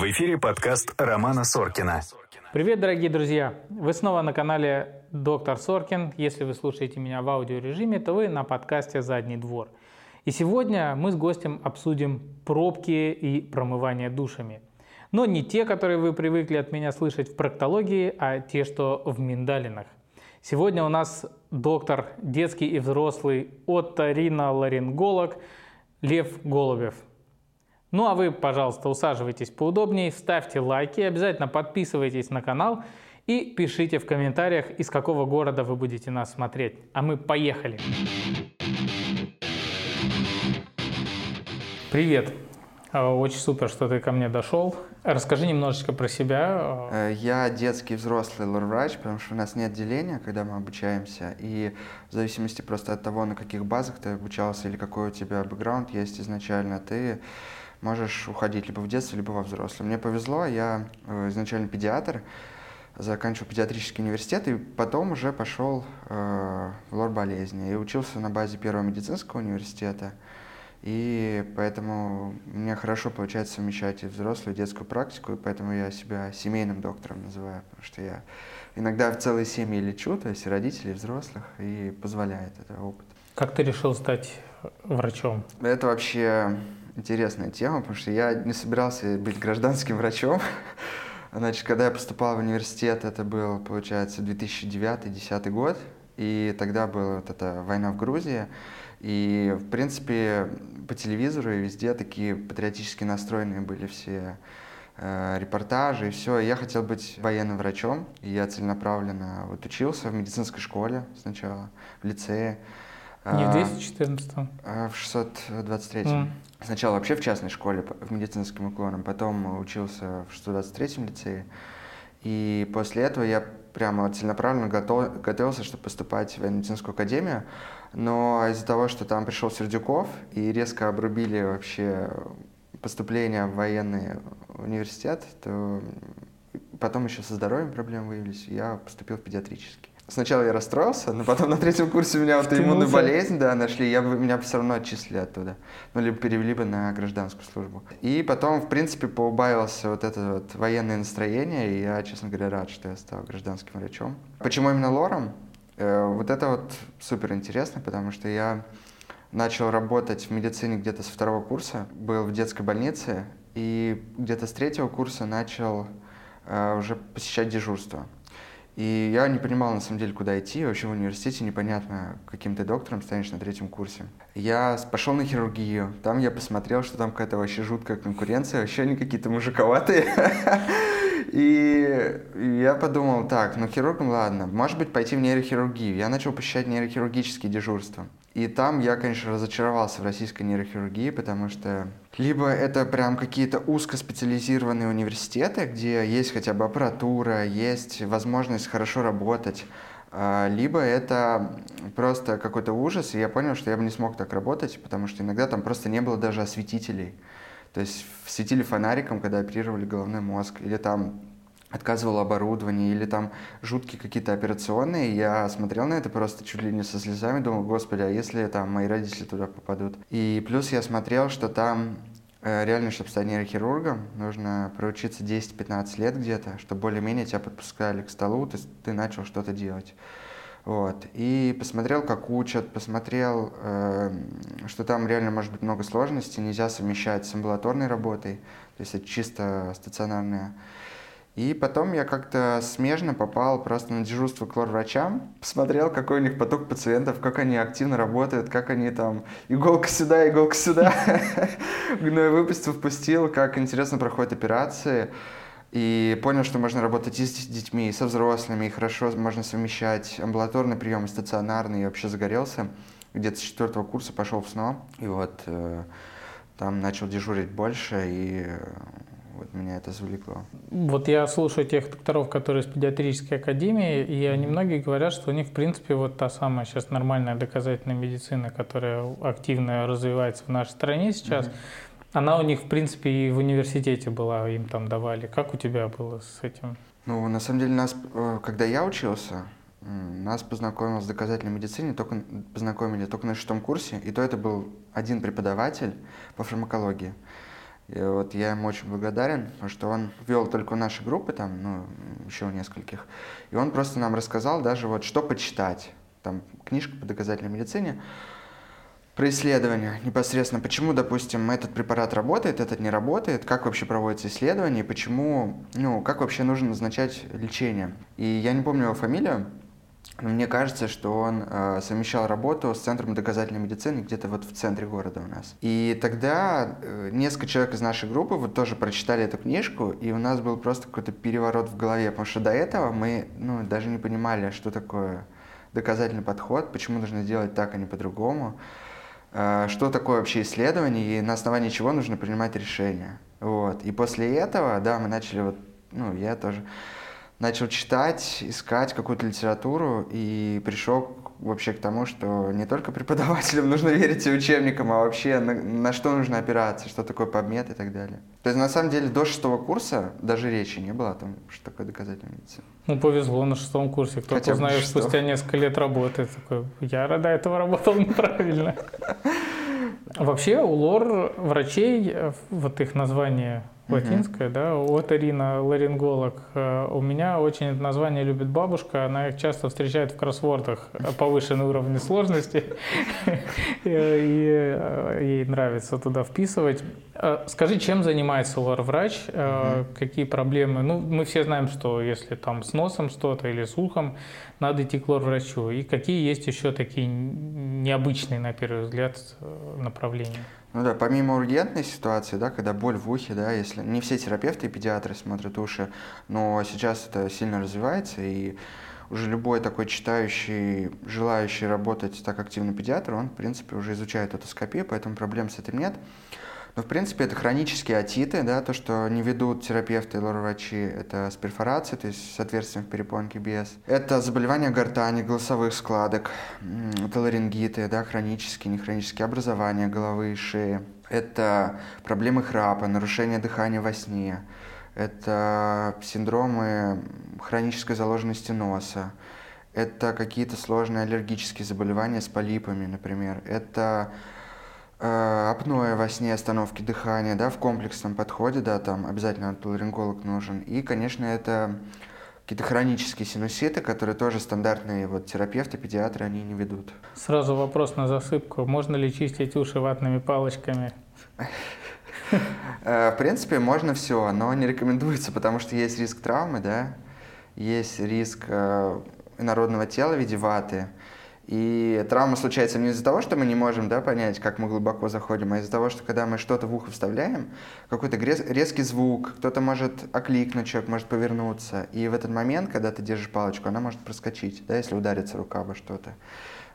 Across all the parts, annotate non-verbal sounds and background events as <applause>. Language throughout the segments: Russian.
В эфире подкаст Романа Соркина. Привет, дорогие друзья! Вы снова на канале Доктор Соркин. Если вы слушаете меня в аудиорежиме, то вы на подкасте «Задний двор». И сегодня мы с гостем обсудим пробки и промывание душами. Но не те, которые вы привыкли от меня слышать в проктологии, а те, что в миндалинах. Сегодня у нас доктор детский и взрослый оториноларинголог Лев Голубев. Ну а вы, пожалуйста, усаживайтесь поудобнее, ставьте лайки, обязательно подписывайтесь на канал и пишите в комментариях, из какого города вы будете нас смотреть. А мы поехали! Привет! А, очень супер, что ты ко мне дошел. Расскажи немножечко про себя. Э, я детский взрослый лор-врач, потому что у нас нет деления, когда мы обучаемся. И в зависимости просто от того, на каких базах ты обучался или какой у тебя бэкграунд есть изначально, ты можешь уходить либо в детстве, либо во взрослом. Мне повезло, я э, изначально педиатр, заканчивал педиатрический университет и потом уже пошел э, в лор болезни и учился на базе первого медицинского университета. И поэтому мне хорошо получается совмещать и взрослую, и детскую практику, и поэтому я себя семейным доктором называю, потому что я иногда в целые семьи лечу, то есть и родителей, и взрослых, и позволяет это опыт. Как ты решил стать врачом? Это вообще интересная тема, потому что я не собирался быть гражданским врачом. <laughs> Значит, когда я поступал в университет, это был, получается, 2009-2010 год, и тогда была вот эта война в Грузии, и, в принципе, по телевизору и везде такие патриотически настроенные были все э, репортажи и все. Я хотел быть военным врачом, и я целенаправленно вот учился в медицинской школе сначала, в лицее. Не в 214 а, В 623 mm. Сначала вообще в частной школе, в медицинским уклоном, потом учился в 623 лицее. И после этого я прямо целенаправленно готов, готовился, чтобы поступать в медицинскую академию. Но из-за того, что там пришел Сердюков и резко обрубили вообще поступление в военный университет, то потом еще со здоровьем проблемы выявились, я поступил в педиатрический. Сначала я расстроился, но потом на третьем курсе у меня аутоиммунную болезнь да, нашли, я бы, меня все равно отчислили оттуда. Ну, либо перевели бы на гражданскую службу. И потом, в принципе, поубавилось вот это вот военное настроение, и я, честно говоря, рад, что я стал гражданским врачом. Почему именно лором? Э, вот это вот супер интересно, потому что я начал работать в медицине где-то со второго курса, был в детской больнице, и где-то с третьего курса начал э, уже посещать дежурство. И я не понимал, на самом деле, куда идти. Вообще в университете непонятно, каким ты доктором станешь на третьем курсе. Я пошел на хирургию. Там я посмотрел, что там какая-то вообще жуткая конкуренция. Вообще они какие-то мужиковатые. <laughs> И я подумал, так, ну хирургом ладно, может быть пойти в нейрохирургию. Я начал посещать нейрохирургические дежурства. И там я, конечно, разочаровался в российской нейрохирургии, потому что либо это прям какие-то узкоспециализированные университеты, где есть хотя бы аппаратура, есть возможность хорошо работать, а, либо это просто какой-то ужас, и я понял, что я бы не смог так работать, потому что иногда там просто не было даже осветителей. То есть светили фонариком, когда оперировали головной мозг, или там отказывало оборудование, или там жуткие какие-то операционные. Я смотрел на это просто чуть ли не со слезами, думал, господи, а если там мои родители туда попадут? И плюс я смотрел, что там э, реально, чтобы стать нейрохирургом, нужно проучиться 10-15 лет где-то, чтобы более-менее тебя подпускали к столу, ты, ты начал что-то делать. Вот. И посмотрел, как учат, посмотрел, э, что там реально может быть много сложностей, нельзя совмещать с амбулаторной работой, то есть это чисто стационарная. И потом я как-то смежно попал просто на дежурство к лор-врачам, посмотрел, какой у них поток пациентов, как они активно работают, как они там иголка сюда, иголка сюда, <laughs> гной выпустил, впустил, как интересно проходят операции. И понял, что можно работать и с детьми, и со взрослыми, и хорошо можно совмещать амбулаторный прием и стационарный. И вообще загорелся. Где-то с четвертого курса пошел в СНО. И вот э, там начал дежурить больше, и э, вот меня это завлекло. Вот я слушаю тех докторов, которые из педиатрической академии, и они многие говорят, что у них, в принципе, вот та самая сейчас нормальная доказательная медицина, которая активно развивается в нашей стране сейчас, mm-hmm она у них, в принципе, и в университете была, им там давали. Как у тебя было с этим? Ну, на самом деле, нас, э, когда я учился, нас познакомил с доказательной медициной, только познакомили только на шестом курсе, и то это был один преподаватель по фармакологии. И вот я ему очень благодарен, потому что он вел только наши группы, там, ну, еще нескольких. И он просто нам рассказал даже вот, что почитать. Там книжка по доказательной медицине про исследования непосредственно, почему, допустим, этот препарат работает, этот не работает, как вообще проводятся исследования, почему, ну, как вообще нужно назначать лечение. И я не помню его фамилию, мне кажется, что он э, совмещал работу с Центром доказательной медицины где-то вот в центре города у нас. И тогда э, несколько человек из нашей группы вот тоже прочитали эту книжку, и у нас был просто какой-то переворот в голове, потому что до этого мы ну, даже не понимали, что такое доказательный подход, почему нужно делать так, а не по-другому, э, что такое вообще исследование и на основании чего нужно принимать решения. Вот. И после этого, да, мы начали вот, ну, я тоже начал читать, искать какую-то литературу и пришел вообще к тому, что не только преподавателям <laughs> нужно верить и учебникам, а вообще на, на что нужно опираться, что такое подмет и так далее. То есть на самом деле до шестого курса даже речи не было о том, что такое доказательная медицина. Ну, повезло на шестом курсе. Кто-то узнает спустя несколько лет работы. Такой, я до этого работал неправильно. <laughs> Вообще у лор врачей, э, вот их название латинское, mm-hmm. да, вот Ирина ларинголог. Э, у меня очень это название любит бабушка, она их часто встречает в кроссвордах повышенный уровень сложности, <laughs> и э, ей нравится туда вписывать. Скажи, чем занимается лор-врач, какие проблемы? Ну, мы все знаем, что если там с носом что-то или с ухом, надо идти к лор-врачу. И какие есть еще такие необычные, на первый взгляд, э, направления? Ну да, помимо ургентной ситуации, да, когда боль в ухе, да, если не все терапевты и педиатры смотрят уши, но сейчас это сильно развивается, и уже любой такой читающий, желающий работать так активно педиатр, он, в принципе, уже изучает отоскопию, поэтому проблем с этим нет. Но, в принципе, это хронические отиты, да, то, что не ведут терапевты и лор-врачи, это с перфорацией, то есть с отверстием в перепонке без. Это заболевания гортани, голосовых складок, это ларингиты, да, хронические, нехронические образования головы и шеи. Это проблемы храпа, нарушение дыхания во сне. Это синдромы хронической заложенности носа. Это какие-то сложные аллергические заболевания с полипами, например. Это апноэ во сне, остановки дыхания, да, в комплексном подходе, да, там обязательно ларинголог нужен. И, конечно, это какие-то хронические синуситы, которые тоже стандартные вот терапевты, педиатры, они не ведут. Сразу вопрос на засыпку. Можно ли чистить уши ватными палочками? Э, в принципе, можно все, но не рекомендуется, потому что есть риск травмы, да, есть риск э, инородного тела в виде ваты, и травма случается не из-за того, что мы не можем да, понять, как мы глубоко заходим, а из-за того, что когда мы что-то в ухо вставляем, какой-то резкий звук, кто-то может окликнуть, человек может повернуться. И в этот момент, когда ты держишь палочку, она может проскочить, да, если ударится рука обо что-то.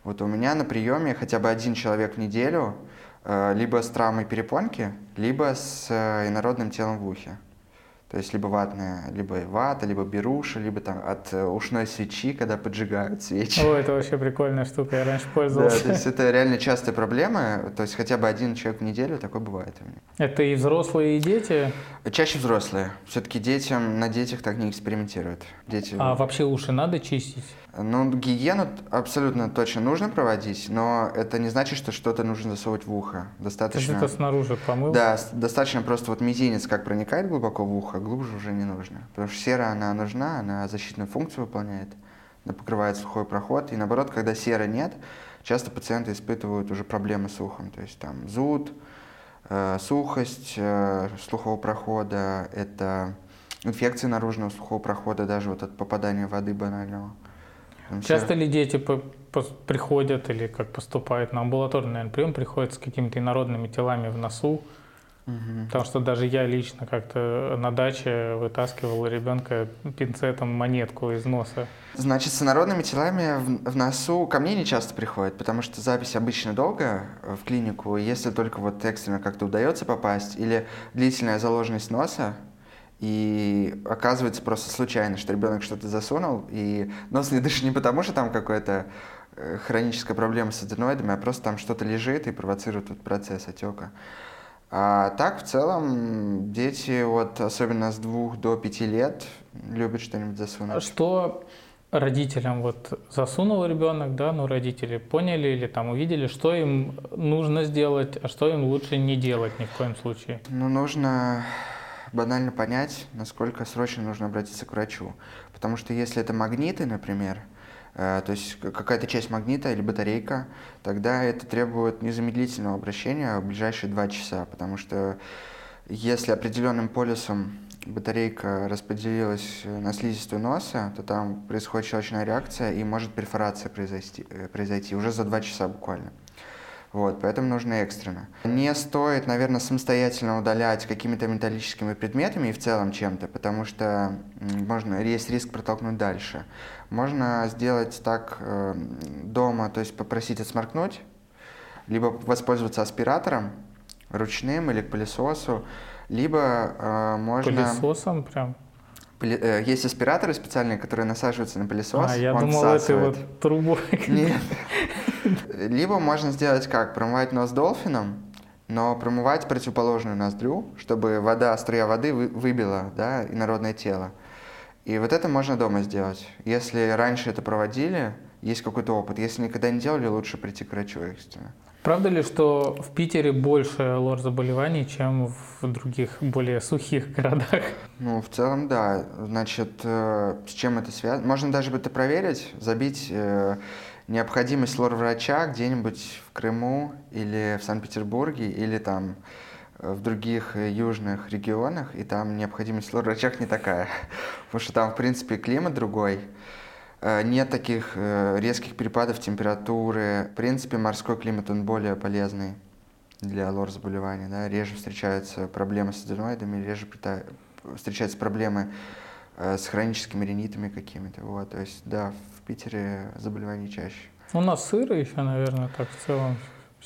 Вот у меня на приеме хотя бы один человек в неделю э, либо с травмой перепонки, либо с э, инородным телом в ухе. То есть либо ватная, либо вата, либо беруша, либо там от э, ушной свечи, когда поджигают свечи. О, это вообще прикольная штука, я раньше пользовался. Да, то есть это реально частая проблема, то есть хотя бы один человек в неделю такое бывает у меня. Это и взрослые, и дети? Чаще взрослые. Все-таки детям, на детях так не экспериментируют. Дети... А вообще уши надо чистить? Ну, гигиену абсолютно точно нужно проводить, но это не значит, что что-то нужно засовывать в ухо. Достаточно... То есть это снаружи помыл? Да, достаточно просто вот мизинец как проникает глубоко в ухо, глубже уже не нужно. Потому что сера, она нужна, она защитную функцию выполняет, она покрывает сухой проход. И наоборот, когда серы нет, часто пациенты испытывают уже проблемы с ухом. То есть там зуд, э, сухость э, слухового прохода, это инфекции наружного слухового прохода, даже вот от попадания воды банального. Часто ли дети приходят или как поступают на амбулаторный наверное, прием, приходят с какими-то инородными телами в носу? Угу. Потому что даже я лично как-то на даче вытаскивал ребенка пинцетом монетку из носа. Значит, с инородными телами в, в носу ко мне не часто приходят, потому что запись обычно долго в клинику, если только вот экстренно как-то удается попасть, или длительная заложенность носа, и оказывается просто случайно, что ребенок что-то засунул, и нос не дышит не потому, что там какая-то э, хроническая проблема с аденоидами, а просто там что-то лежит и провоцирует этот процесс отека. А так, в целом, дети, вот, особенно с двух до пяти лет, любят что-нибудь засунуть. Что родителям вот засунул ребенок, да, ну родители поняли или там увидели, что им нужно сделать, а что им лучше не делать ни в коем случае? Ну, нужно банально понять, насколько срочно нужно обратиться к врачу. Потому что если это магниты, например, э, то есть какая-то часть магнита или батарейка, тогда это требует незамедлительного обращения в ближайшие два часа, потому что если определенным полюсом батарейка распределилась на слизистую носа, то там происходит щелочная реакция и может перфорация произойти, э, произойти уже за два часа буквально. Вот, поэтому нужно экстренно. Не стоит, наверное, самостоятельно удалять какими-то металлическими предметами и в целом чем-то, потому что можно, есть риск протолкнуть дальше. Можно сделать так э, дома, то есть попросить отсморкнуть, либо воспользоваться аспиратором ручным или к пылесосу, либо э, можно... Пылесосом прям? Э, есть аспираторы специальные, которые насаживаются на пылесос. А, я думал, это вот трубой. Нет. Либо можно сделать как? Промывать нос дольфином, но промывать противоположную ноздрю, чтобы вода, струя воды выбила да, инородное тело. И вот это можно дома сделать. Если раньше это проводили, есть какой-то опыт. Если никогда не делали, лучше прийти к врачу экстренно. Правда ли, что в Питере больше лор-заболеваний, чем в других более сухих <laughs> городах? Ну, в целом, да. Значит, э, с чем это связано? Можно даже это проверить, забить э, необходимость лор-врача где-нибудь в Крыму или в Санкт-Петербурге или там э, в других южных регионах, и там необходимость лор-врачах не такая. <laughs> Потому что там, в принципе, климат другой. Э, нет таких э, резких перепадов температуры. В принципе, морской климат, он более полезный для лор-заболеваний. Да? Реже встречаются проблемы с аденоидами, реже встречаются проблемы э, с хроническими ринитами какими-то. Вот. То есть, да, в Питере заболеваний чаще. У нас сыро еще, наверное, так в целом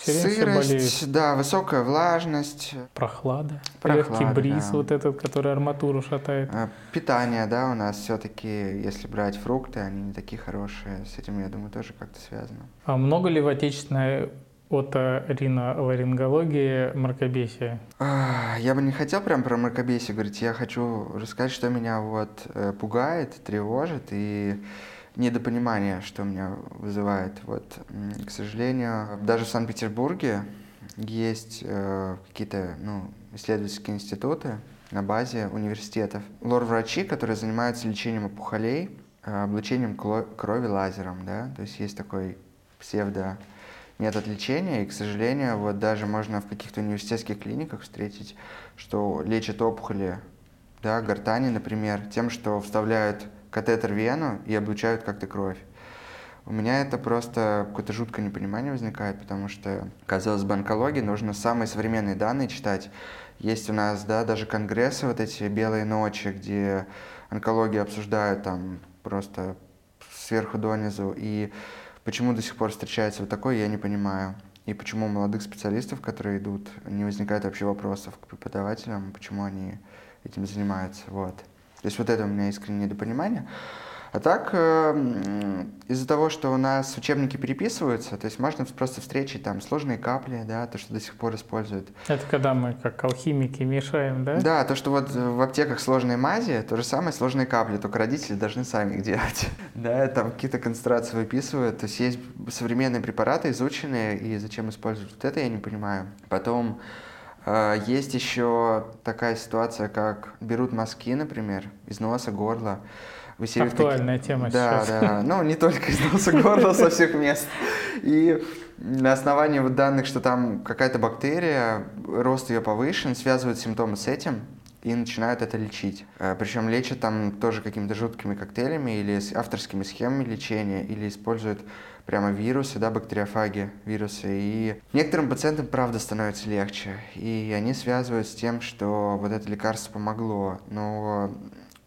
Сырость, да, высокая влажность. Прохлада, Прохлада легкий бриз, да. вот этот, который арматуру шатает. А, питание, да, у нас все-таки, если брать фрукты, они не такие хорошие. С этим, я думаю, тоже как-то связано. А много ли в отечественной оториноларингологии мракобесия? А, я бы не хотел прям про мракобесие говорить. Я хочу рассказать, что меня вот э, пугает, тревожит и недопонимание, что меня вызывает. Вот, к сожалению, даже в Санкт-Петербурге есть э, какие-то ну, исследовательские институты на базе университетов. Лор-врачи, которые занимаются лечением опухолей, э, облучением крови лазером, да, то есть есть такой псевдо метод лечения, и, к сожалению, вот даже можно в каких-то университетских клиниках встретить, что лечат опухоли, да, гортани, например, тем, что вставляют катетер вену и облучают как-то кровь. У меня это просто какое-то жуткое непонимание возникает, потому что, казалось бы, онкологии нужно самые современные данные читать. Есть у нас, да, даже конгрессы, вот эти белые ночи, где онкологию обсуждают там просто сверху донизу. И почему до сих пор встречается вот такое, я не понимаю. И почему у молодых специалистов, которые идут, не возникает вообще вопросов к преподавателям, почему они этим занимаются. Вот. То есть вот это у меня искреннее недопонимание. А так, э, из-за того, что у нас учебники переписываются, то есть можно просто встретить там сложные капли, да, то, что до сих пор используют. Это когда мы как алхимики мешаем, да? Да, то, что вот в аптеках сложные мази, то же самое сложные капли, только родители должны сами их делать. <laughs> Да, там какие-то концентрации выписывают, то есть есть современные препараты, изученные, и зачем использовать вот это, я не понимаю. Потом есть еще такая ситуация, как берут мазки, например, из носа, горла. Выселивают Актуальная таки... тема да, сейчас. Да, да. Ну, не только из носа, горла, со всех мест. И на основании вот данных, что там какая-то бактерия, рост ее повышен, связывают симптомы с этим и начинают это лечить. А, Причем лечат там тоже какими-то жуткими коктейлями или авторскими схемами лечения, или используют прямо вирусы, да, бактериофаги, вирусы. И некоторым пациентам, правда, становится легче. И они связывают с тем, что вот это лекарство помогло. Но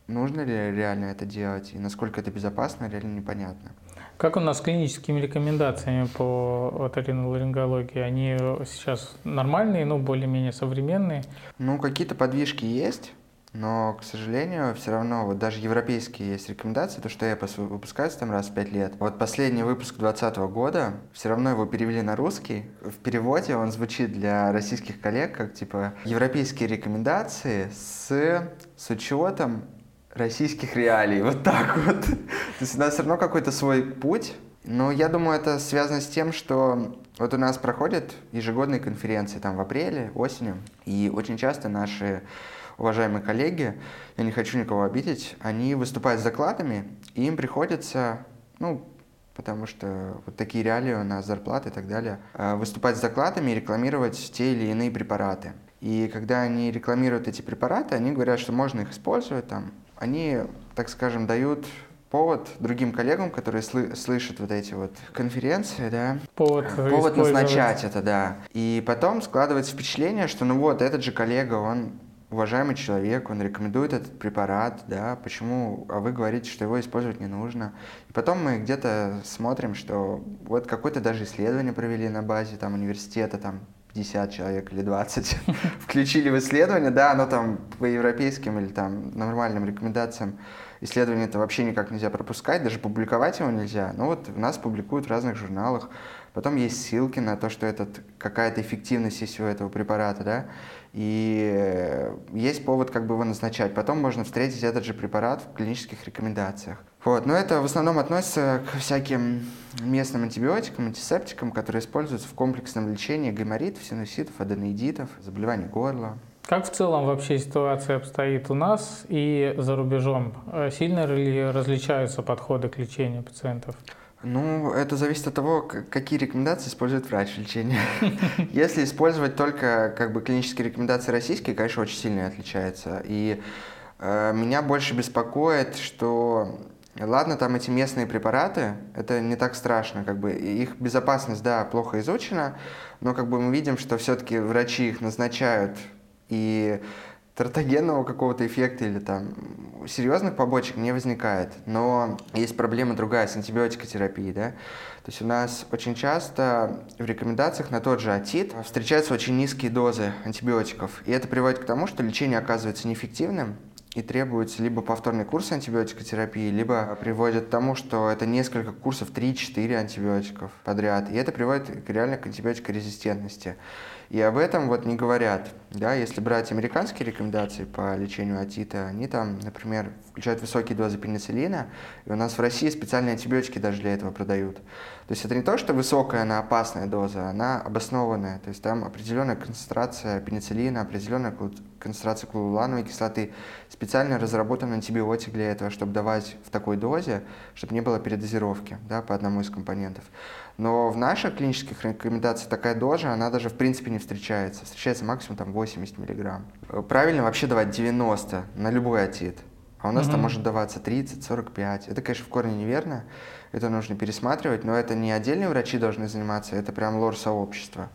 нужно ли реально это делать и насколько это безопасно, реально непонятно. Как у нас с клиническими рекомендациями по оториноларингологии? Они сейчас нормальные, ну, более-менее современные? Ну, какие-то подвижки есть. Но, к сожалению, все равно, вот даже европейские есть рекомендации, то, что я выпускается там раз в пять лет. Вот последний выпуск 2020 года, все равно его перевели на русский. В переводе он звучит для российских коллег как, типа, европейские рекомендации с, с учетом российских реалий, вот так вот. <laughs> То есть у нас все равно какой-то свой путь, но я думаю, это связано с тем, что вот у нас проходят ежегодные конференции там в апреле, осенью, и очень часто наши уважаемые коллеги, я не хочу никого обидеть, они выступают с докладами, и им приходится, ну, потому что вот такие реалии у нас, зарплаты и так далее, э, выступать с докладами и рекламировать те или иные препараты. И когда они рекламируют эти препараты, они говорят, что можно их использовать там, они, так скажем, дают повод другим коллегам, которые сл- слышат вот эти вот конференции, да, повод, повод назначать это, да. И потом складывается впечатление, что ну вот этот же коллега, он уважаемый человек, он рекомендует этот препарат, да, почему, а вы говорите, что его использовать не нужно. И потом мы где-то смотрим, что вот какое-то даже исследование провели на базе там университета, там 50 человек или 20 <laughs> включили в исследование, да, оно там по европейским или там нормальным рекомендациям исследование это вообще никак нельзя пропускать, даже публиковать его нельзя. Но вот у нас публикуют в разных журналах, потом есть ссылки на то, что этот, какая-то эффективность есть у этого препарата, да, и э, есть повод как бы его назначать. Потом можно встретить этот же препарат в клинических рекомендациях. Вот. Но это в основном относится к всяким местным антибиотикам, антисептикам, которые используются в комплексном лечении гайморитов, синуситов, аденоидитов, заболеваний горла. Как в целом вообще ситуация обстоит у нас и за рубежом? Э, сильно ли различаются подходы к лечению пациентов? Ну, это зависит от того, какие рекомендации использует врач в лечении. <laughs> Если использовать только как бы клинические рекомендации российские, конечно, очень сильно отличается. И э, меня больше беспокоит, что Ладно, там эти местные препараты, это не так страшно, как бы их безопасность, да, плохо изучена, но как бы мы видим, что все-таки врачи их назначают и тертогенного какого-то эффекта или там серьезных побочек не возникает. Но есть проблема другая с антибиотикотерапией, да. То есть у нас очень часто в рекомендациях на тот же атит встречаются очень низкие дозы антибиотиков. И это приводит к тому, что лечение оказывается неэффективным, и требуется либо повторный курс антибиотикотерапии, либо приводит к тому, что это несколько курсов, 3-4 антибиотиков подряд. И это приводит реально к антибиотикорезистентности. И об этом вот не говорят. Да? Если брать американские рекомендации по лечению отита, они там, например, включают высокие дозы пенициллина, и у нас в России специальные антибиотики даже для этого продают. То есть это не то, что высокая, она опасная доза, она обоснованная. То есть там определенная концентрация пенициллина, определенная концентрация клулулановой кислоты, специально разработан антибиотик для этого, чтобы давать в такой дозе, чтобы не было передозировки да, по одному из компонентов. Но в наших клинических рекомендациях такая доза, она даже в принципе не встречается. Встречается максимум там 80 миллиграмм. Правильно вообще давать 90 на любой отит. А у нас угу. там может даваться 30-45. Это, конечно, в корне неверно. Это нужно пересматривать, но это не отдельные врачи должны заниматься, это прям лор сообщества.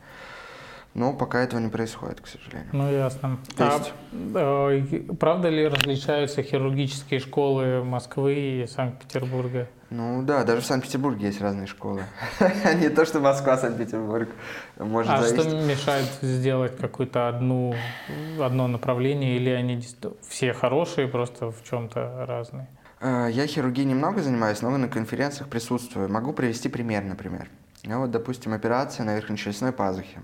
Но пока этого не происходит, к сожалению. Ну, ясно. То а, есть... э, правда ли различаются хирургические школы Москвы и Санкт-Петербурга? Ну да, даже в Санкт-Петербурге есть разные школы. <laughs> Не то, что Москва, Санкт-Петербург. Может а что мешает сделать какую-то одну, одно направление, или они все хорошие, просто в чем-то разные? Э, я хирургией немного занимаюсь, но на конференциях присутствую. Могу привести пример, например. Ну вот, допустим, операция на верхнечелюстной пазухе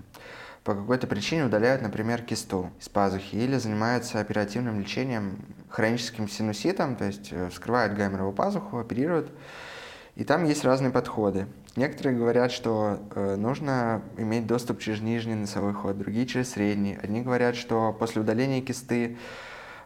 по какой-то причине удаляют, например, кисту из пазухи или занимаются оперативным лечением хроническим синуситом, то есть э, вскрывают гайморовую пазуху, оперируют. И там есть разные подходы. Некоторые говорят, что э, нужно иметь доступ через нижний носовой ход, другие через средний. Одни говорят, что после удаления кисты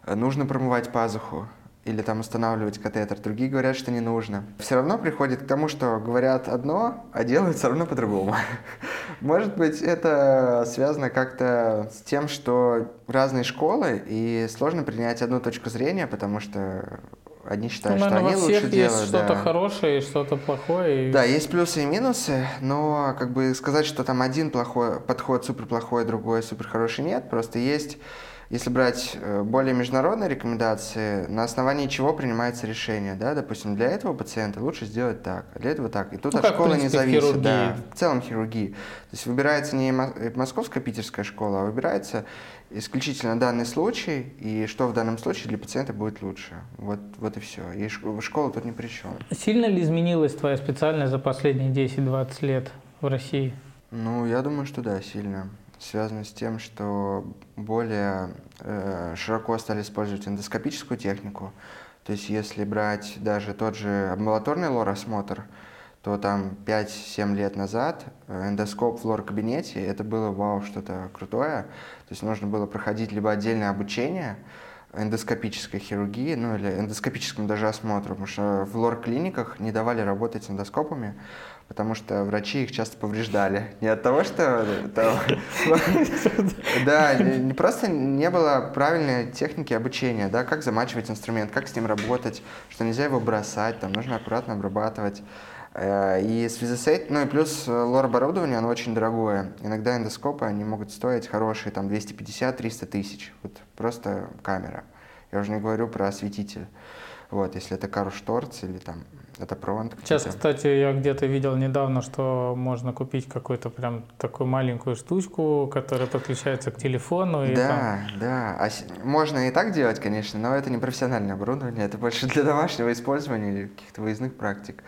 э, нужно промывать пазуху или там устанавливать катетер. Другие говорят, что не нужно. Все равно приходит к тому, что говорят одно, а делают все равно по-другому. <laughs> Может быть, это связано как-то с тем, что разные школы, и сложно принять одну точку зрения, потому что Одни считают, ну, наверное, что они лучше делают. есть что-то да. хорошее и что-то плохое. Да, есть плюсы и минусы, но как бы сказать, что там один плохой подход супер плохой, другой супер хороший нет. Просто есть если брать э, более международные рекомендации, на основании чего принимается решение, да, допустим, для этого пациента лучше сделать так, а для этого так. И тут ну, от как, школы принципе, не зависит, да, в целом хирургии. То есть выбирается не э, московская питерская школа, а выбирается исключительно данный случай, и что в данном случае для пациента будет лучше. Вот, вот и все. И школа тут ни при чем. Сильно ли изменилась твоя специальность за последние 10-20 лет в России? Ну, я думаю, что да, сильно связано с тем, что более э, широко стали использовать эндоскопическую технику. То есть если брать даже тот же амбулаторный лор-осмотр, то там 5-7 лет назад э, эндоскоп в лор-кабинете, это было вау, что-то крутое. То есть нужно было проходить либо отдельное обучение, эндоскопической хирургии, ну или эндоскопическому даже осмотру, потому что в лор-клиниках не давали работать с эндоскопами, потому что врачи их часто повреждали. Не от того, что... <laughs> Да, просто не было правильной техники обучения, да, как замачивать инструмент, как с ним работать, что нельзя его бросать, там нужно аккуратно обрабатывать. Э, и в связи с этим, ну и плюс э, лор-оборудование, оно очень дорогое. Иногда эндоскопы, они могут стоить хорошие, там 250-300 тысяч. Вот просто камера. Я уже не говорю про осветитель. Вот, если это Кару Шторц или там это Провант. Сейчас, кстати, я где-то видел недавно, что можно купить какую-то прям такую маленькую штучку, которая подключается к телефону. И да, там... да. А можно и так делать, конечно, но это не профессиональное оборудование, это больше для домашнего использования или каких-то выездных практик.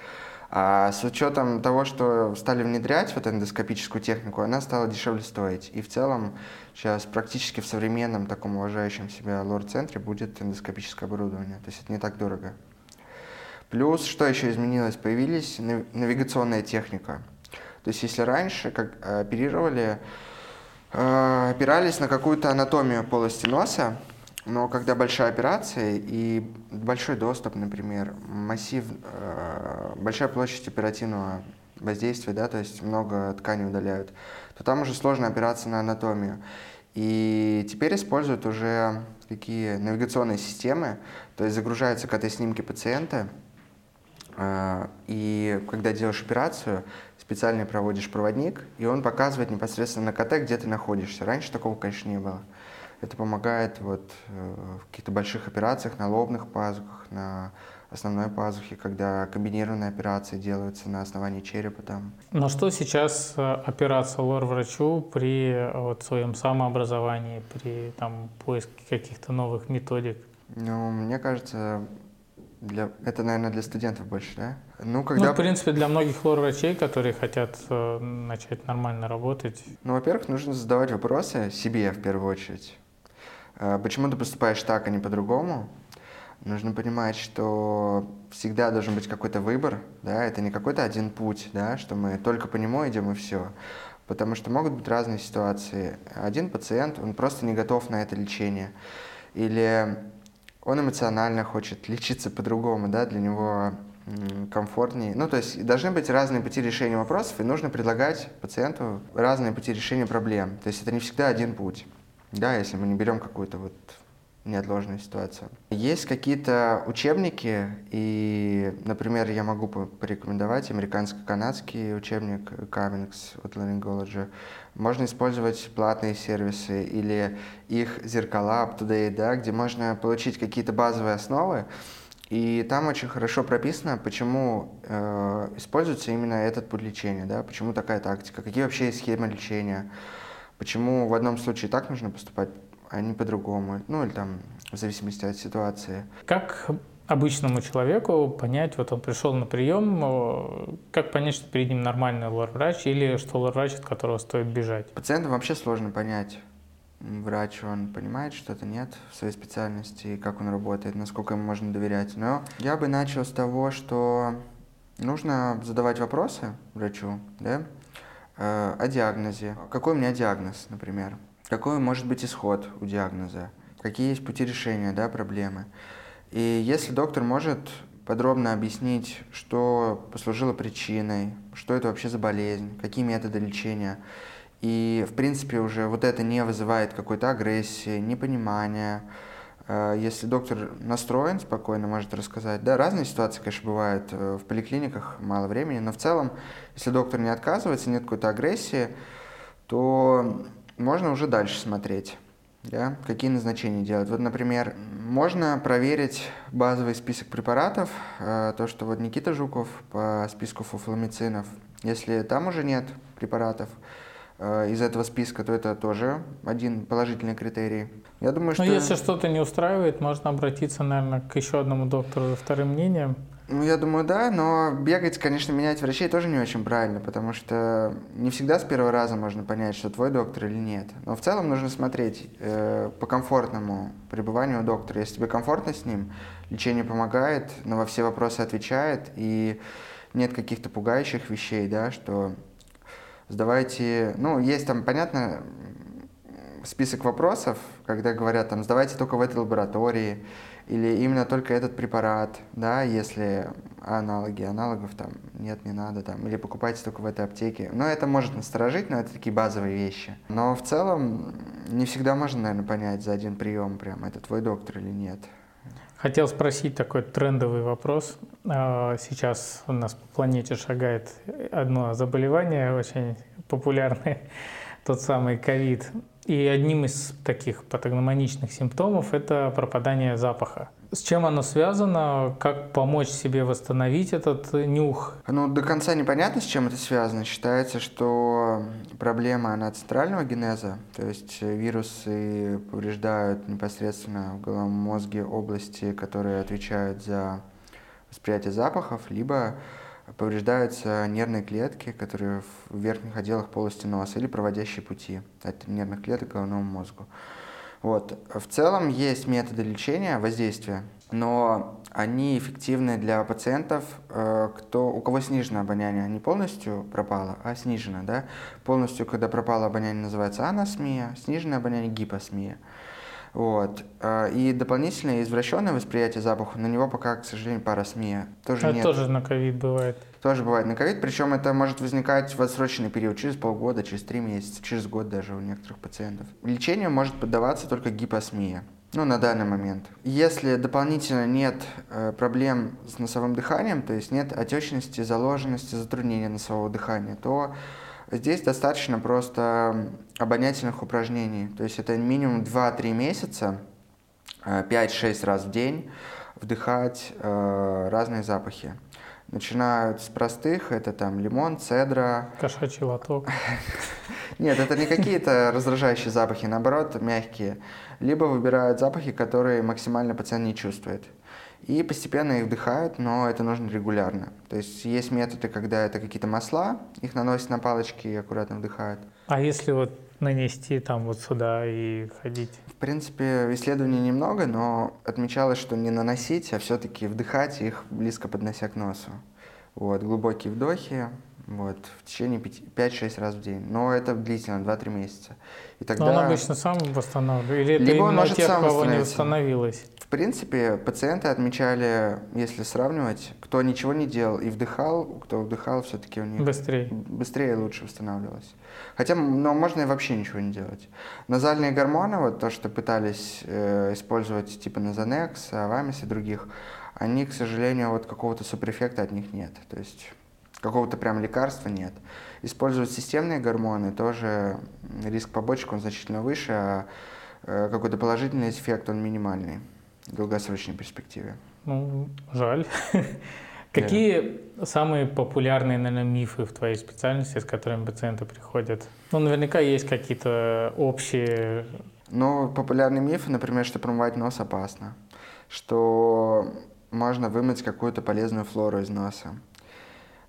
А с учетом того, что стали внедрять вот эндоскопическую технику, она стала дешевле стоить. И в целом сейчас практически в современном таком уважающем себя лор-центре будет эндоскопическое оборудование. То есть это не так дорого. Плюс, что еще изменилось? Появились навигационная техника. То есть если раньше как оперировали, э, опирались на какую-то анатомию полости носа, но когда большая операция и большой доступ, например, массив, э, большая площадь оперативного воздействия, да, то есть много тканей удаляют, то там уже сложно опираться на анатомию. И теперь используют уже такие навигационные системы, то есть загружаются КТ-снимки пациента, э, и когда делаешь операцию, специально проводишь проводник, и он показывает непосредственно на КТ, где ты находишься. Раньше такого, конечно, не было. Это помогает вот, э, в каких-то больших операциях на лобных пазухах, на основной пазухе, когда комбинированные операции делаются на основании черепа там. На что сейчас э, опираться лор-врачу при э, вот, своем самообразовании, при там, поиске каких-то новых методик? Ну, мне кажется, для... это, наверное, для студентов больше, да? Ну, когда... ну, в принципе, для многих лор-врачей, которые хотят э, начать нормально работать. Ну, во-первых, нужно задавать вопросы себе в первую очередь. А, почему ты поступаешь так, а не по-другому? Нужно понимать, что всегда должен быть какой-то выбор, да, это не какой-то один путь, да, что мы только по нему идем и все. Потому что могут быть разные ситуации. Один пациент, он просто не готов на это лечение. Или он эмоционально хочет лечиться по-другому, да, для него комфортнее. Ну, то есть должны быть разные пути решения вопросов, и нужно предлагать пациенту разные пути решения проблем. То есть это не всегда один путь. Да, если мы не берем какую-то вот неотложную ситуацию. Есть какие-то учебники, и, например, я могу порекомендовать американско-канадский учебник Cummings от Laryngology. Можно использовать платные сервисы или их зеркала up-to-date, да, где можно получить какие-то базовые основы, и там очень хорошо прописано, почему э, используется именно этот путь лечения, да, почему такая тактика, какие вообще схемы лечения, Почему в одном случае так нужно поступать, а не по-другому? Ну, или там в зависимости от ситуации. Как обычному человеку понять, вот он пришел на прием, как понять, что перед ним нормальный лор-врач или что лор-врач, от которого стоит бежать? Пациентам вообще сложно понять. Врач, он понимает что-то, нет в своей специальности, как он работает, насколько ему можно доверять. Но я бы начал с того, что нужно задавать вопросы врачу, да, Э, о диагнозе. Какой у меня диагноз, например? Какой может быть исход у диагноза? Какие есть пути решения да, проблемы? И если доктор может подробно объяснить, что послужило причиной, что это вообще за болезнь, какие методы лечения, и, в принципе, уже вот это не вызывает какой-то агрессии, непонимания, Э, если доктор настроен, спокойно может рассказать. Да, разные ситуации, конечно, бывают э, в поликлиниках, мало времени, но в целом, если доктор не отказывается, нет какой-то агрессии, то можно уже дальше смотреть, да, какие назначения делать. Вот, например, можно проверить базовый список препаратов, э, то, что вот Никита Жуков по списку фуфломицинов, если там уже нет препаратов, из этого списка, то это тоже один положительный критерий. Я думаю, ну, что... Но если что-то не устраивает, можно обратиться, наверное, к еще одному доктору за вторым мнением. Ну, я думаю, да, но бегать, конечно, менять врачей тоже не очень правильно, потому что не всегда с первого раза можно понять, что твой доктор или нет. Но в целом нужно смотреть э, по комфортному пребыванию у доктора. Если тебе комфортно с ним, лечение помогает, но во все вопросы отвечает, и нет каких-то пугающих вещей, да, что сдавайте, ну, есть там, понятно, список вопросов, когда говорят там, сдавайте только в этой лаборатории, или именно только этот препарат, да, если аналоги, аналогов там нет, не надо, там, или покупайте только в этой аптеке. Но это может насторожить, но это такие базовые вещи. Но в целом не всегда можно, наверное, понять за один прием, прям, это твой доктор или нет. Хотел спросить такой трендовый вопрос. А, сейчас у нас по планете шагает одно заболевание очень популярное, <laughs> тот самый ковид. И одним из таких патогномоничных симптомов это пропадание запаха. С чем оно связано? Как помочь себе восстановить этот нюх? Ну, до конца непонятно, с чем это связано. Считается, что проблема, она центрального генеза, то есть вирусы повреждают непосредственно в головном мозге области, которые отвечают за восприятие запахов, либо повреждаются нервные клетки, которые в верхних отделах полости носа или проводящие пути от нервных клеток к головному мозгу. Вот. В целом есть методы лечения, воздействия, но они эффективны для пациентов, э, кто, у кого снижено обоняние, не полностью пропало, а снижено. Да? Полностью, когда пропало обоняние, называется анасмия, сниженное обоняние – гипосмия. Вот. А, и дополнительное извращенное восприятие запаха, на него пока, к сожалению, парасмия тоже Это нет. тоже на ковид бывает. Тоже бывает на ковид, причем это может возникать в отсроченный период, через полгода, через три месяца, через год даже у некоторых пациентов. Лечению может поддаваться только гипосмия. Ну, на данный момент. Если дополнительно нет э, проблем с носовым дыханием, то есть нет отечности, заложенности, затруднения носового дыхания, то Здесь достаточно просто обонятельных упражнений. То есть это минимум 2-3 месяца, 5-6 э, раз в день вдыхать э, разные запахи. Начинают с простых, это там лимон, цедра. Кошачий лоток. <laughs> Нет, это не какие-то раздражающие запахи, наоборот, мягкие. Либо выбирают запахи, которые максимально пациент не чувствует и постепенно их вдыхают, но это нужно регулярно. То есть есть методы, когда это какие-то масла, их наносят на палочки и аккуратно вдыхают. А если вот нанести там вот сюда и ходить? В принципе, исследований немного, но отмечалось, что не наносить, а все-таки вдыхать их близко поднося к носу. Вот, глубокие вдохи, вот, в течение 5-6 раз в день. Но это длительно, 2-3 месяца. И тогда... Но он обычно сам восстанавливает? Или Либо это он может тех, сам кого не восстановилось? принципе, пациенты отмечали, если сравнивать, кто ничего не делал и вдыхал, кто вдыхал, все-таки у них быстрее, быстрее лучше восстанавливалось. Хотя, но можно и вообще ничего не делать. Назальные гормоны, вот то, что пытались э, использовать типа Назанекс, Авамис и других, они, к сожалению, вот какого-то суперэффекта от них нет. То есть какого-то прям лекарства нет. Использовать системные гормоны тоже риск побочек он значительно выше, а э, какой-то положительный эффект он минимальный долгосрочной перспективе. Ну, жаль. <laughs> Какие yeah. самые популярные, наверное, мифы в твоей специальности, с которыми пациенты приходят? Ну, наверняка есть какие-то общие... Ну, популярные мифы, например, что промывать нос опасно, что можно вымыть какую-то полезную флору из носа.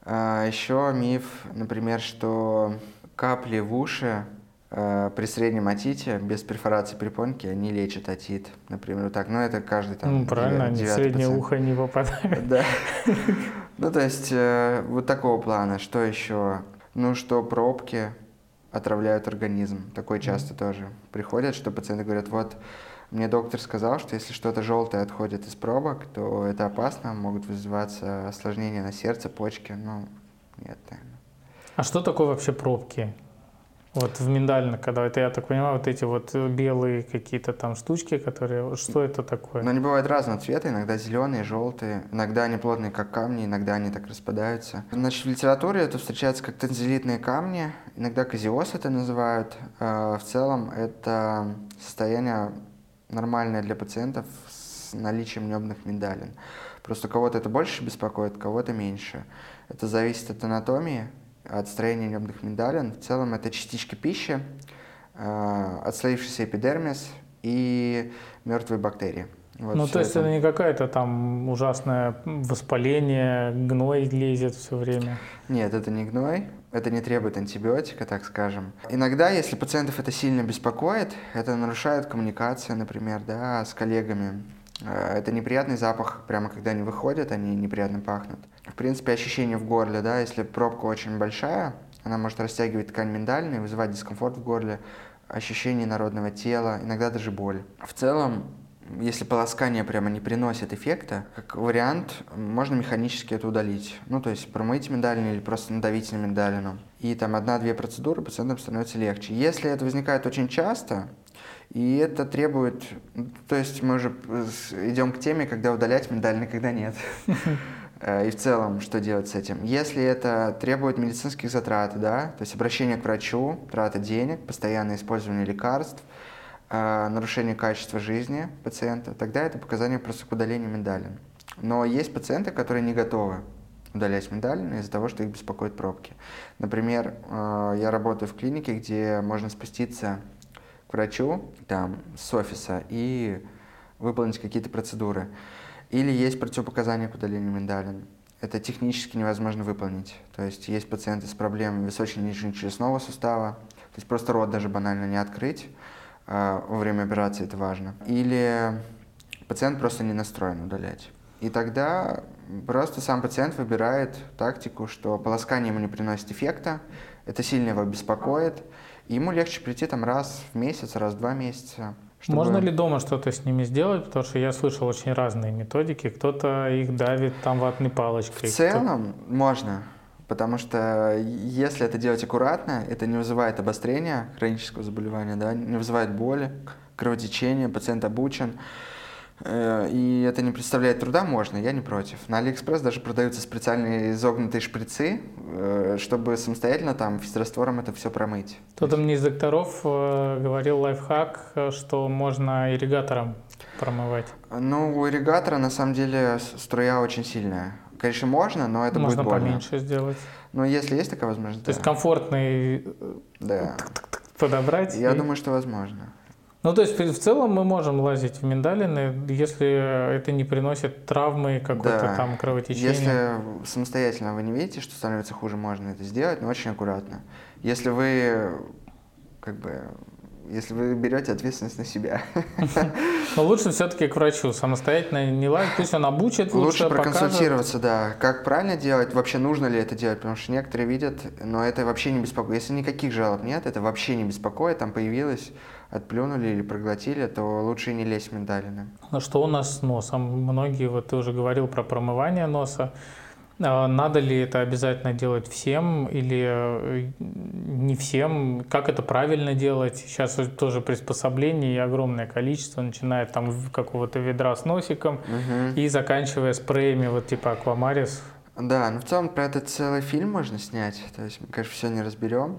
А еще миф, например, что капли в уши Э, при среднем отите, без перфорации перепонки, они лечат отит. Например, вот так. Но это каждый там... Ну, правильно, они в среднее пациент. ухо не попадают. Да. <laughs> Ну, то есть, э, вот такого плана. Что еще? Ну, что пробки отравляют организм. Такое часто тоже приходят, что пациенты говорят, вот, мне доктор сказал, что если что-то желтое отходит из пробок, то это опасно, могут вызываться осложнения на сердце, почки. Ну, нет, наверное. А что такое вообще пробки? Вот в миндально, когда это, я так понимаю, вот эти вот белые какие-то там штучки, которые, что это такое? Но они бывают разного цвета, иногда зеленые, желтые, иногда они плотные, как камни, иногда они так распадаются. Значит, в литературе это встречается как танзелитные камни, иногда казиоз это называют. А, в целом это состояние нормальное для пациентов с наличием небных миндалин. Просто кого-то это больше беспокоит, кого-то меньше. Это зависит от анатомии, от строения небных миндалин. В целом это частички пищи, э, отслоившийся эпидермис и мертвые бактерии. Вот ну, то есть это не какое-то там ужасное воспаление, гной лезет все время. Нет, это не гной, это не требует антибиотика, так скажем. Иногда, если пациентов это сильно беспокоит, это нарушает коммуникацию, например, да, с коллегами. Э, Это неприятный запах, прямо когда они выходят, они неприятно пахнут. В принципе, ощущение в горле, да, если пробка очень большая, она может растягивать ткань миндальную и вызывать дискомфорт в горле, ощущение народного тела, иногда даже боль. В целом, если полоскание прямо не приносит эффекта, как вариант, можно механически это удалить. Ну, то есть промыть миндалину или просто надавить на миндалину. И там одна-две процедуры пациентам становится легче. Если это возникает очень часто, и это требует, ну, то есть мы уже идем к теме, когда удалять миндалины, когда нет. Э, И в целом, что делать с этим? Если это требует медицинских затрат, да, то есть обращение к врачу, трата денег, постоянное использование лекарств, нарушение качества жизни пациента, тогда это показания просто к удалению миндалин. Но есть пациенты, которые не готовы удалять миндалины из-за того, что их беспокоят пробки. Например, э, я работаю в клинике, где можно спуститься к врачу там, с офиса и выполнить какие-то процедуры. Или есть противопоказания к удалению миндалин. Это технически невозможно выполнить. То есть есть пациенты с проблемами височно-нижнечелюстного сустава, то есть просто рот даже банально не открыть а, во время операции, это важно. Или пациент просто не настроен удалять. И тогда просто сам пациент выбирает тактику, что полоскание ему не приносит эффекта, это сильно его беспокоит, и ему легче прийти там раз в месяц, раз в два месяца. чтобы- Можно ли дома что-то с ними сделать? Потому что я слышал очень разные методики. Кто-то их давит там ватной В палочкой. кто- целом можно, потому что если это делать аккуратно, это не вызывает обострения хронического заболевания, да, не вызывает боли, кровотечения, пациент обучен, э, и это не представляет труда, можно, я не против. На Алиэкспресс даже продаются специальные изогнутые шприцы, э, чтобы самостоятельно там физраствором это все промыть. Кто-то мне из докторов э, говорил лайфхак, э, что можно ирригатором промывать. Ну, у ирригатора на самом деле струя очень сильная. Конечно, можно, но это можно будет больно. поменьше сделать. Но если есть такая возможность, То есть да. комфортный э, да. подобрать. Я и- думаю, что возможно. Ну, то есть в целом мы можем лазить в миндалины, если это не приносит травмы, какое-то Да. там кровотечение. Если самостоятельно вы не видите, что становится хуже, можно это сделать, но очень аккуратно. Если вы как бы если вы берете ответственность на себя. <laughs> Но лучше все-таки к врачу, самостоятельно не лазить, пусть он обучит, Лучше лучше, покажет. проконсультироваться, да. Как правильно делать, вообще нужно ли это делать, потому что некоторые видят, но это вообще не беспокоит. Если никаких жалоб нет, это вообще не беспокоит, там появилось, отплюнули или проглотили, то лучше не лезть миндалины. Ну, Что у нас с носом? Многие, вот ты уже говорил про промывание носа. А Надо ли это обязательно делать всем или э, не всем? Как это правильно делать? Сейчас тоже приспособлений огромное количество, начиная там какого-то ведра с носиком Мгм. и заканчивая спреями вот типа Аквамарис. Да, ну в целом про это целый фильм можно снять. То есть мы, конечно, все не разберем.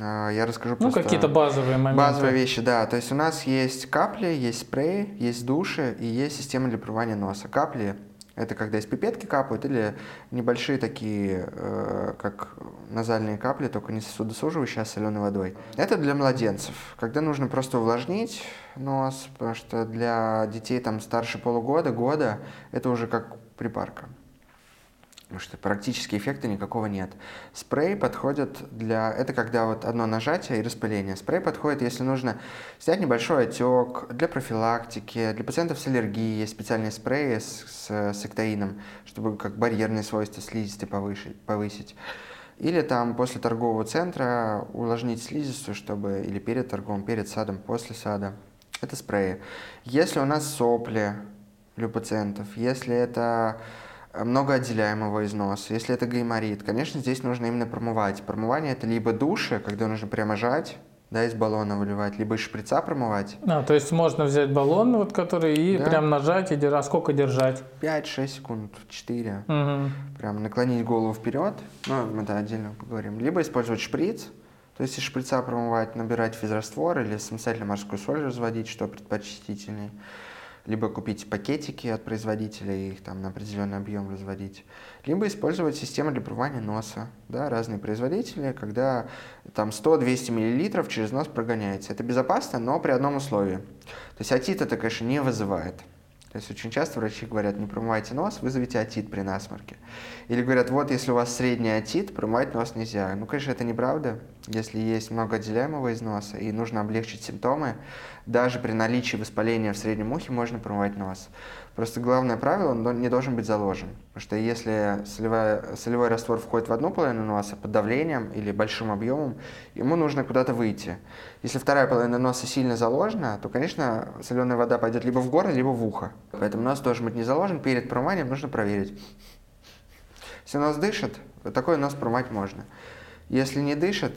А, Я расскажу Ну, просто... какие-то базовые моменты. Базовые вещи, да. То есть у нас есть капли, есть спреи, есть души и есть система для промывания носа. Капли – это когда из пипетки капают или небольшие такие, э, как назальные капли, только не сосудосуживающие, а соленой водой. Это для младенцев, когда нужно просто увлажнить нос, потому что для детей там старше полугода, года, это уже как припарка. Потому что практически эффекта никакого нет. Спрей подходит для... Это когда вот одно нажатие и распыление. Спрей подходит, если нужно снять небольшой отек, для профилактики, для пациентов с аллергией. Есть специальные спреи с, с, с эктоином, чтобы как барьерные свойства слизистой повышить, повысить. Или там после торгового центра увлажнить слизистую, чтобы... Или перед торговым, перед садом, после сада. Это спреи. Если у нас сопли у пациентов, если это много отделяемого из носа. Если это гайморит, конечно, здесь нужно именно промывать. Промывание это либо души, когда нужно прямо жать, да, из баллона выливать, либо из шприца промывать. А, то есть можно взять баллон, вот, который, и Да. прям нажать, и. А сколько держать? 5-6 секунд, 4. Мгм. Прям наклонить голову вперед, ну, мы это отдельно поговорим. Либо использовать шприц, то есть из шприца промывать, набирать физраствор или самостоятельно морскую соль разводить, что предпочтительней. Либо купить пакетики от производителя и их там на определенный объем разводить. Либо использовать систему для промывания носа. Да, разные производители, когда там 100-200 мл через нос прогоняется. Это безопасно, но при одном условии. То есть отит это, конечно, не вызывает. То есть очень часто врачи говорят, не промывайте нос, вызовите отит при насморке. Или говорят, вот если у вас средний отит, промывать нос нельзя. Ну, конечно, это неправда. Если есть много отделяемого из носа и нужно облегчить симптомы, даже при наличии воспаления в среднем ухе можно промывать нос. Просто главное правило, он не должен быть заложен. Потому что если солевая, солевой раствор входит в одну половину носа под давлением или большим объемом, ему нужно куда-то выйти. Если вторая половина носа сильно заложена, то, конечно, соленая вода пойдет либо в горло, либо в ухо. Поэтому нос должен быть не заложен. Перед промыванием нужно проверить. Если нос дышит, такой нос промывать можно. Если не дышит,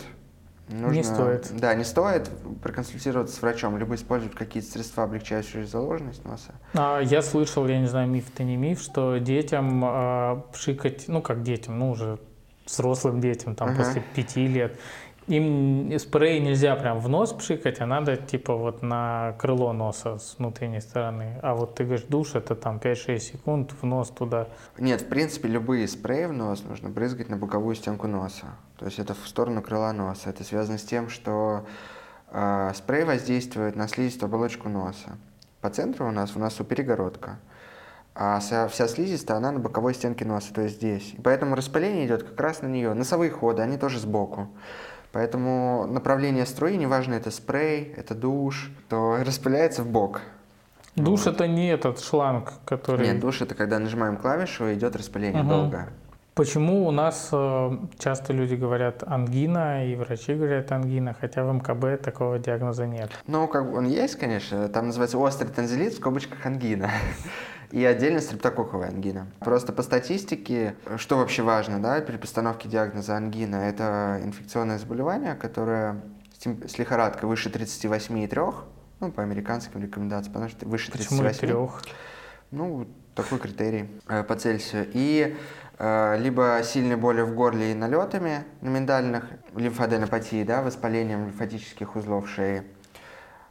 нужно... Не стоит. Да, не стоит проконсультироваться с врачом, либо использовать какие-то средства, облегчающие заложенность носа. А, я слышал, я не знаю, миф это не миф, что детям э, пшикать, ну как детям, ну уже взрослым детям, там Ага. после пяти лет, им спрей нельзя прям в нос пшикать, а надо типа вот на крыло носа с внутренней стороны. А вот ты говоришь, душ это там 5-6 секунд в нос туда. Нет, в принципе, любые спреи в нос нужно брызгать на боковую стенку носа. То есть это в сторону крыла носа. Это связано с тем, что э, спрей воздействует на слизистую оболочку носа. По центру у нас в носу перегородка, а вся, вся слизистая, она на боковой стенке носа, то есть здесь. И поэтому распыление идет как раз на нее. Носовые ходы, они тоже сбоку. Поэтому направление струи, неважно, это спрей, это душ, то распыляется в бок. Душ это не этот шланг, который... Нет, душ это когда нажимаем клавишу, и идет распыление Мгм. долго. Почему у нас э, часто люди говорят ангина, и врачи говорят ангина, хотя в МКБ такого диагноза нет? Ну, как бы он есть, конечно. Там называется острый танзелит в скобочках ангина. <laughs> И отдельно стрептококковая ангина. Просто по статистике, что вообще важно, да, при постановке диагноза ангина, это инфекционное заболевание, которое с лихорадкой выше 38,3, ну, по американским рекомендациям, потому что выше Почему 38. трех? Ну, такой критерий э, по Цельсию. И э, либо сильные боли в горле и налетами на миндальных, лимфаденопатии, да, воспалением лимфатических узлов шеи.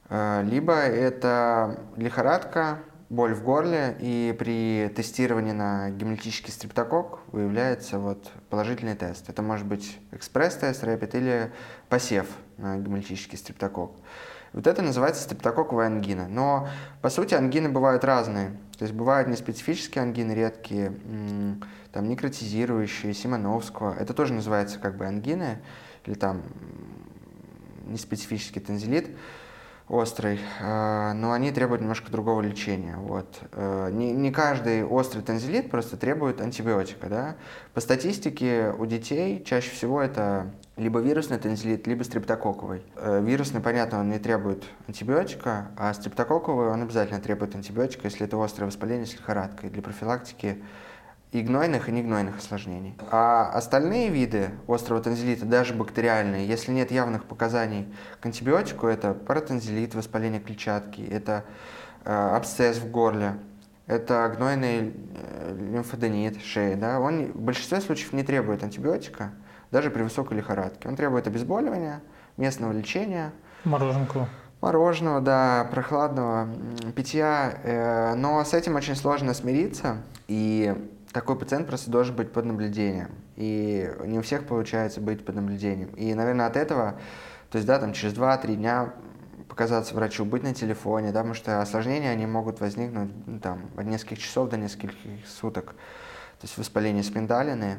Э, либо это лихорадка, боль в горле, и при тестировании на гемолитический стрептокок выявляется вот положительный тест. Это может быть экспресс-тест, рэпид или посев на гемолитический стрептокок. Вот это называется стрептококковая ангина. Но, по сути, ангины бывают разные. То есть бывают неспецифические ангины, редкие, там некротизирующие, Симоновского. Это тоже называется как бы ангины, или там неспецифический танзелит острый, э, но они требуют немножко другого лечения. Вот. Э, Не, не каждый острый танзелит просто требует антибиотика. Да? По статистике у детей чаще всего это либо вирусный танзелит, либо стрептококковый. Э, Вирусный, понятно, он не требует антибиотика, а стрептококковый он обязательно требует антибиотика, если это острое воспаление с лихорадкой, для профилактики и гнойных, и негнойных осложнений. А остальные виды острого танзелита, даже бактериальные, если нет явных показаний к антибиотику, это паратанзелит, воспаление клетчатки, это э, абсцесс в горле, это гнойный э, лимфоденит шеи, да, он в большинстве случаев не требует антибиотика, даже при высокой лихорадке. Он требует обезболивания, местного лечения, Мороженку. Мороженого, да, прохладного, питья, э, но с этим очень сложно смириться, и такой пациент просто должен быть под наблюдением, и не у всех получается быть под наблюдением, и, наверное, от этого, то есть, да, там через 2-3 дня показаться врачу, быть на телефоне, да, потому что осложнения, они могут возникнуть, ну, там, от нескольких часов до нескольких суток, то есть воспаление спиндалины,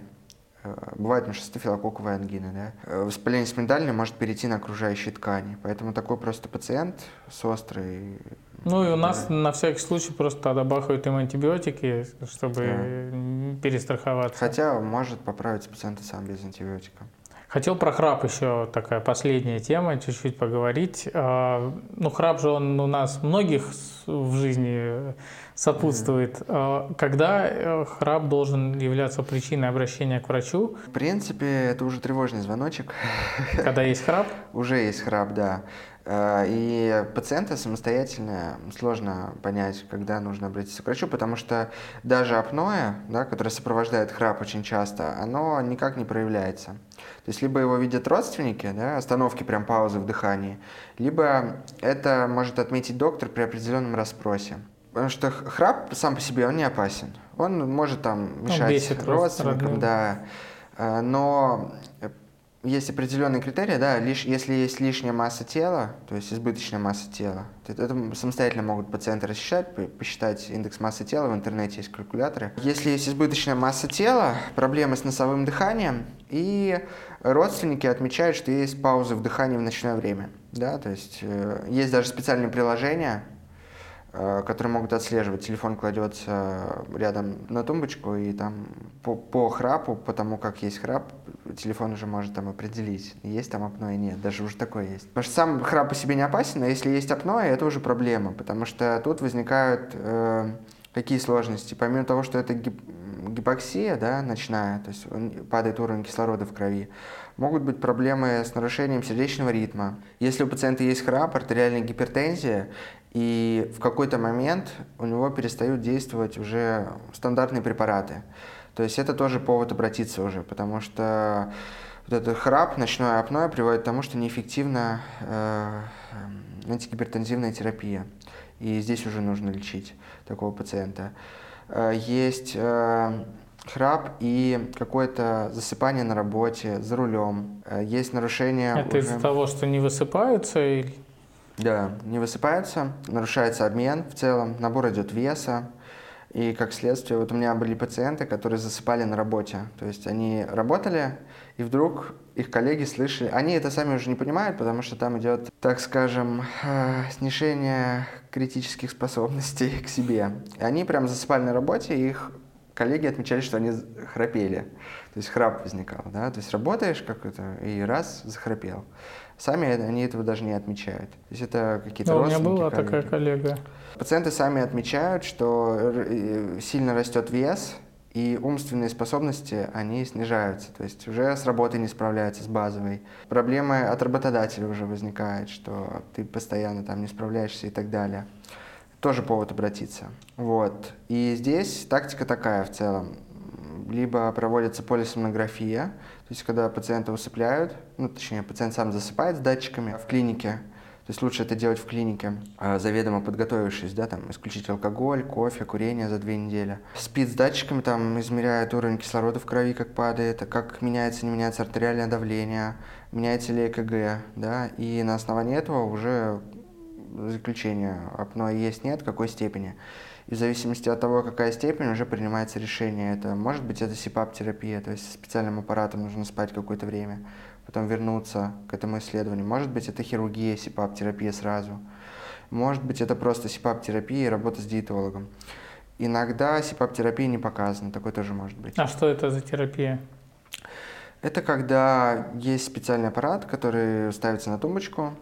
Э, Бывает ну, стафилококковая ангина, да. Э, Воспаление спиндальной может перейти на окружающие ткани. Поэтому такой просто пациент с острой... Ну и у нас на всякий случай просто добавляют им антибиотики, чтобы м, перестраховаться. Хотя может поправиться пациента сам без антибиотика. Хотел про храп еще такая последняя тема, чуть-чуть поговорить. А, Ну, храп же он у нас многих в жизни сопутствует. А, Когда э, храп должен являться причиной обращения к врачу? В принципе, это уже тревожный звоночек. Когда есть храп? <laughs> Уже есть храп, да. Э, И пациента самостоятельно сложно понять, когда нужно обратиться к врачу, потому что даже апноэ, да, которое сопровождает храп очень часто, оно никак не проявляется. То есть либо его видят родственники, да, остановки, прям паузы в дыхании, либо это может отметить доктор при определенном расспросе. Потому что храп сам по себе, он не опасен. Он может там мешать рост- родственникам, родным. да. Э, Но есть определенные критерии, да, лишь, если есть лишняя масса тела, то есть избыточная масса тела, это, это самостоятельно могут пациенты рассчитать, посчитать индекс массы тела, в интернете есть калькуляторы. Если есть избыточная масса тела, проблемы с носовым дыханием, и родственники отмечают, что есть паузы в дыхании в ночное время, да, то есть э, есть даже специальные приложения, которые могут отслеживать. Телефон кладется рядом на тумбочку, и там по, по храпу, потому как есть храп, телефон уже может там определить, есть там апноэ нет, даже уже такое есть. Потому что сам храп по себе не опасен, но если есть апноэ, это уже проблема, потому что тут возникают э, какие сложности. Помимо того, что это гип гипоксия да, ночная, то есть падает уровень кислорода в крови, могут быть проблемы с нарушением сердечного ритма. Если у пациента есть храп, артериальная гипертензия, и в какой-то момент у него перестают действовать уже стандартные препараты. То есть это тоже повод обратиться уже, потому что вот этот храп, ночное апноэ приводит к тому, что неэффективна э, антигипертензивная терапия. И здесь уже нужно лечить такого пациента. Э, есть э, храп и какое-то засыпание на работе, за рулем. Э, есть нарушение... Это уже... из-за того, что не высыпаются или да, не высыпаются, нарушается обмен в целом, набор идет веса. И как следствие, вот у меня были пациенты, которые засыпали на работе. То есть они работали, и вдруг их коллеги слышали. Они это сами уже не понимают, потому что там идет, так скажем, э, снижение критических способностей к себе. И они прям засыпали на работе, и их коллеги отмечали, что они храпели. То есть храп возникал, да, то есть работаешь как это, и раз захрапел. Сами они этого даже не отмечают. То есть это какие-то да, У меня была коллеги. такая коллега. Пациенты сами отмечают, что э, сильно растет вес, и умственные способности, они снижаются. То есть уже с работой не справляются, с базовой. Проблемы от работодателя уже возникают, что ты постоянно там не справляешься и так далее. Тоже повод обратиться. Вот. И здесь тактика такая в целом. Либо проводится полисомнография, то есть, когда пациента усыпляют, ну, точнее, пациент сам засыпает с датчиками в клинике, то есть лучше это делать в клинике, а, заведомо подготовившись, да, там, исключить алкоголь, кофе, курение за две недели. Спит с датчиками, там, измеряет уровень кислорода в крови, как падает, как меняется, не меняется артериальное давление, меняется ли ЭКГ, да, и на основании этого уже заключение, апноэ есть, нет, какой степени. И в зависимости от того, какая степень, уже принимается решение. Это может быть это СИПАП-терапия, то есть специальным аппаратом нужно спать какое-то время, потом вернуться к этому исследованию. Может быть это хирургия, СИПАП-терапия сразу. Может быть это просто СИПАП-терапия и работа с диетологом. Иногда СИПАП-терапия не показана, такое тоже может быть. А что это за терапия? Это когда есть специальный аппарат, который ставится на тумбочку,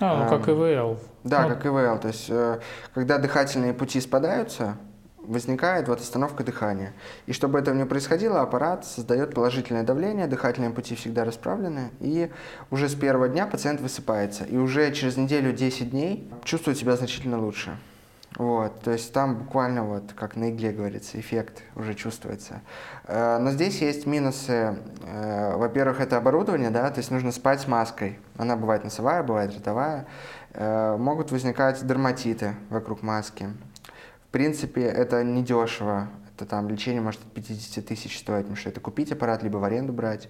а, ну как ИВЛ. Да, ну. как ИВЛ. То есть, э, когда дыхательные пути спадаются, возникает вот остановка дыхания. И чтобы этого не происходило, аппарат создает положительное давление, дыхательные пути всегда расправлены, и уже с первого дня пациент высыпается. И уже через неделю 10 дней чувствует себя значительно лучше. Вот, то есть там буквально вот, как на игле говорится, эффект уже чувствуется. Э, но здесь есть минусы. Э, во-первых, это оборудование, да, то есть нужно спать с маской. Она бывает носовая, бывает ротовая. Э, могут возникать дерматиты вокруг маски. В принципе, это недешево. Это там лечение может от 50 тысяч стоить, потому что это купить аппарат, либо в аренду брать.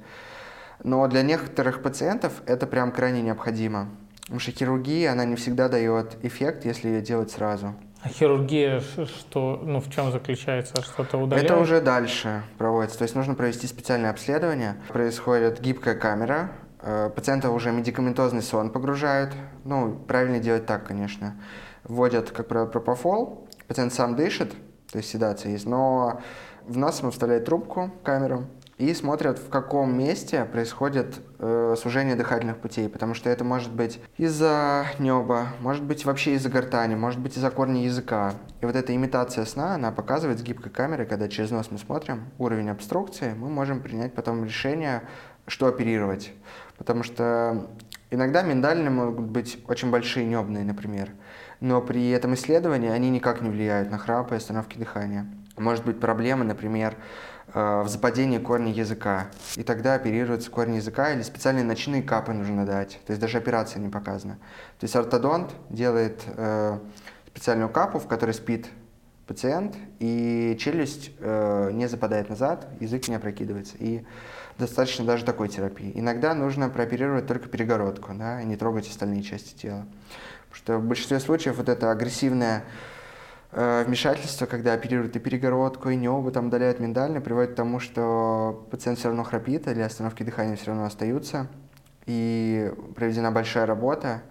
Но для некоторых пациентов это прям крайне необходимо. Потому что хирургия, она не всегда дает эффект, если ее делать сразу. А хирургия, что, ну, в чем заключается? Что-то удаляют? Это уже дальше проводится. То есть нужно провести специальное обследование. Происходит гибкая камера, э, пациента уже медикаментозный сон погружают. Ну, правильно делать так, конечно. Вводят, как правило, пропофол. Пациент сам дышит, то есть седация есть, но в нос ему вставляют трубку, камеру, и смотрят, в каком месте происходит э, сужение дыхательных путей, потому что это может быть из-за неба, может быть вообще из-за гортани, может быть из-за корня языка. И вот эта имитация сна, она показывает с гибкой камерой, когда через нос мы смотрим уровень обструкции, мы можем принять потом решение, что оперировать. Потому что иногда миндальные могут быть очень большие небные, например, но при этом исследовании они никак не влияют на храп и остановки дыхания. Может быть проблема, например, в западении корня языка. И тогда оперируется корень языка или специальные ночные капы нужно дать. То есть даже операция не показана. То есть ортодонт делает э, специальную капу, в которой спит пациент, и челюсть э, не западает назад, язык не опрокидывается. И достаточно даже такой терапии. Иногда нужно прооперировать только перегородку, да, и не трогать остальные части тела. Потому что в большинстве случаев вот это агрессивное э, вмешательство, когда оперируют и перегородку, и небо, там удаляют миндально, приводит к тому, что пациент все равно храпит, или остановки дыхания все равно остаются, и проведена большая работа,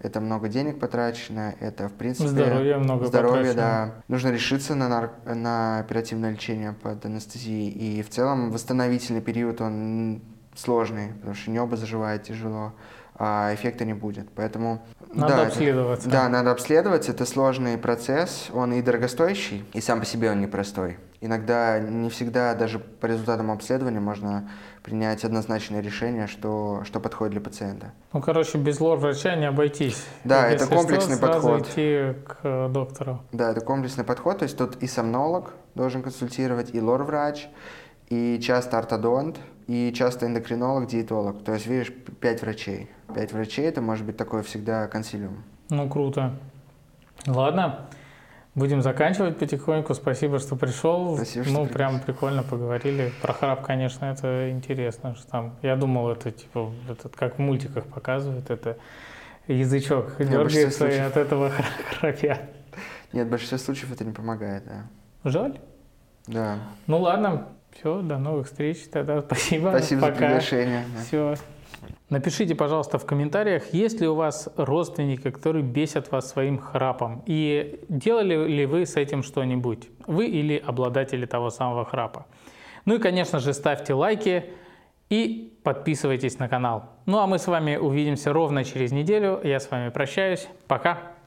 это много денег потрачено, это в принципе здоровье много здоровье, потрачено. да. Нужно решиться на, нар... на оперативное лечение под анестезией, и в целом восстановительный период он сложный, потому что небо заживает тяжело, а эффекта не будет. Поэтому надо да, обследоваться. Это, да, надо обследоваться. Это сложный процесс, он и дорогостоящий, и сам по себе он непростой. Иногда не всегда даже по результатам обследования можно принять однозначное решение, что, что подходит для пациента. Ну, короче, без лор-врача не обойтись. Да, Если это комплексный что, сразу подход. идти к доктору. Да, это комплексный подход, то есть тут и сомнолог должен консультировать, и лор-врач, и часто ортодонт, и часто эндокринолог, диетолог. То есть, видишь, пять врачей. Пять врачей, это может быть такое всегда консилиум. Ну, круто. Ладно, будем заканчивать потихоньку. Спасибо, что пришел. Спасибо, что ну, пригласил. прям прикольно поговорили. Про храп, конечно, это интересно. Что там, я думал, это типа, этот, как в мультиках показывают, это язычок дергается и от этого храпят. Нет, в большинстве случаев это не помогает, да. Жаль. Да. Ну ладно, все, до новых встреч тогда. <laughs> Спасибо. Спасибо за Пока. приглашение. да. Все. Напишите, пожалуйста, в комментариях, есть ли у вас родственники, которые бесят вас своим храпом, и делали ли вы с этим что-нибудь, вы или обладатели того самого храпа. Ну и, конечно же, ставьте лайки и подписывайтесь на канал. Ну а мы с вами увидимся ровно через неделю. Я с вами прощаюсь. Пока.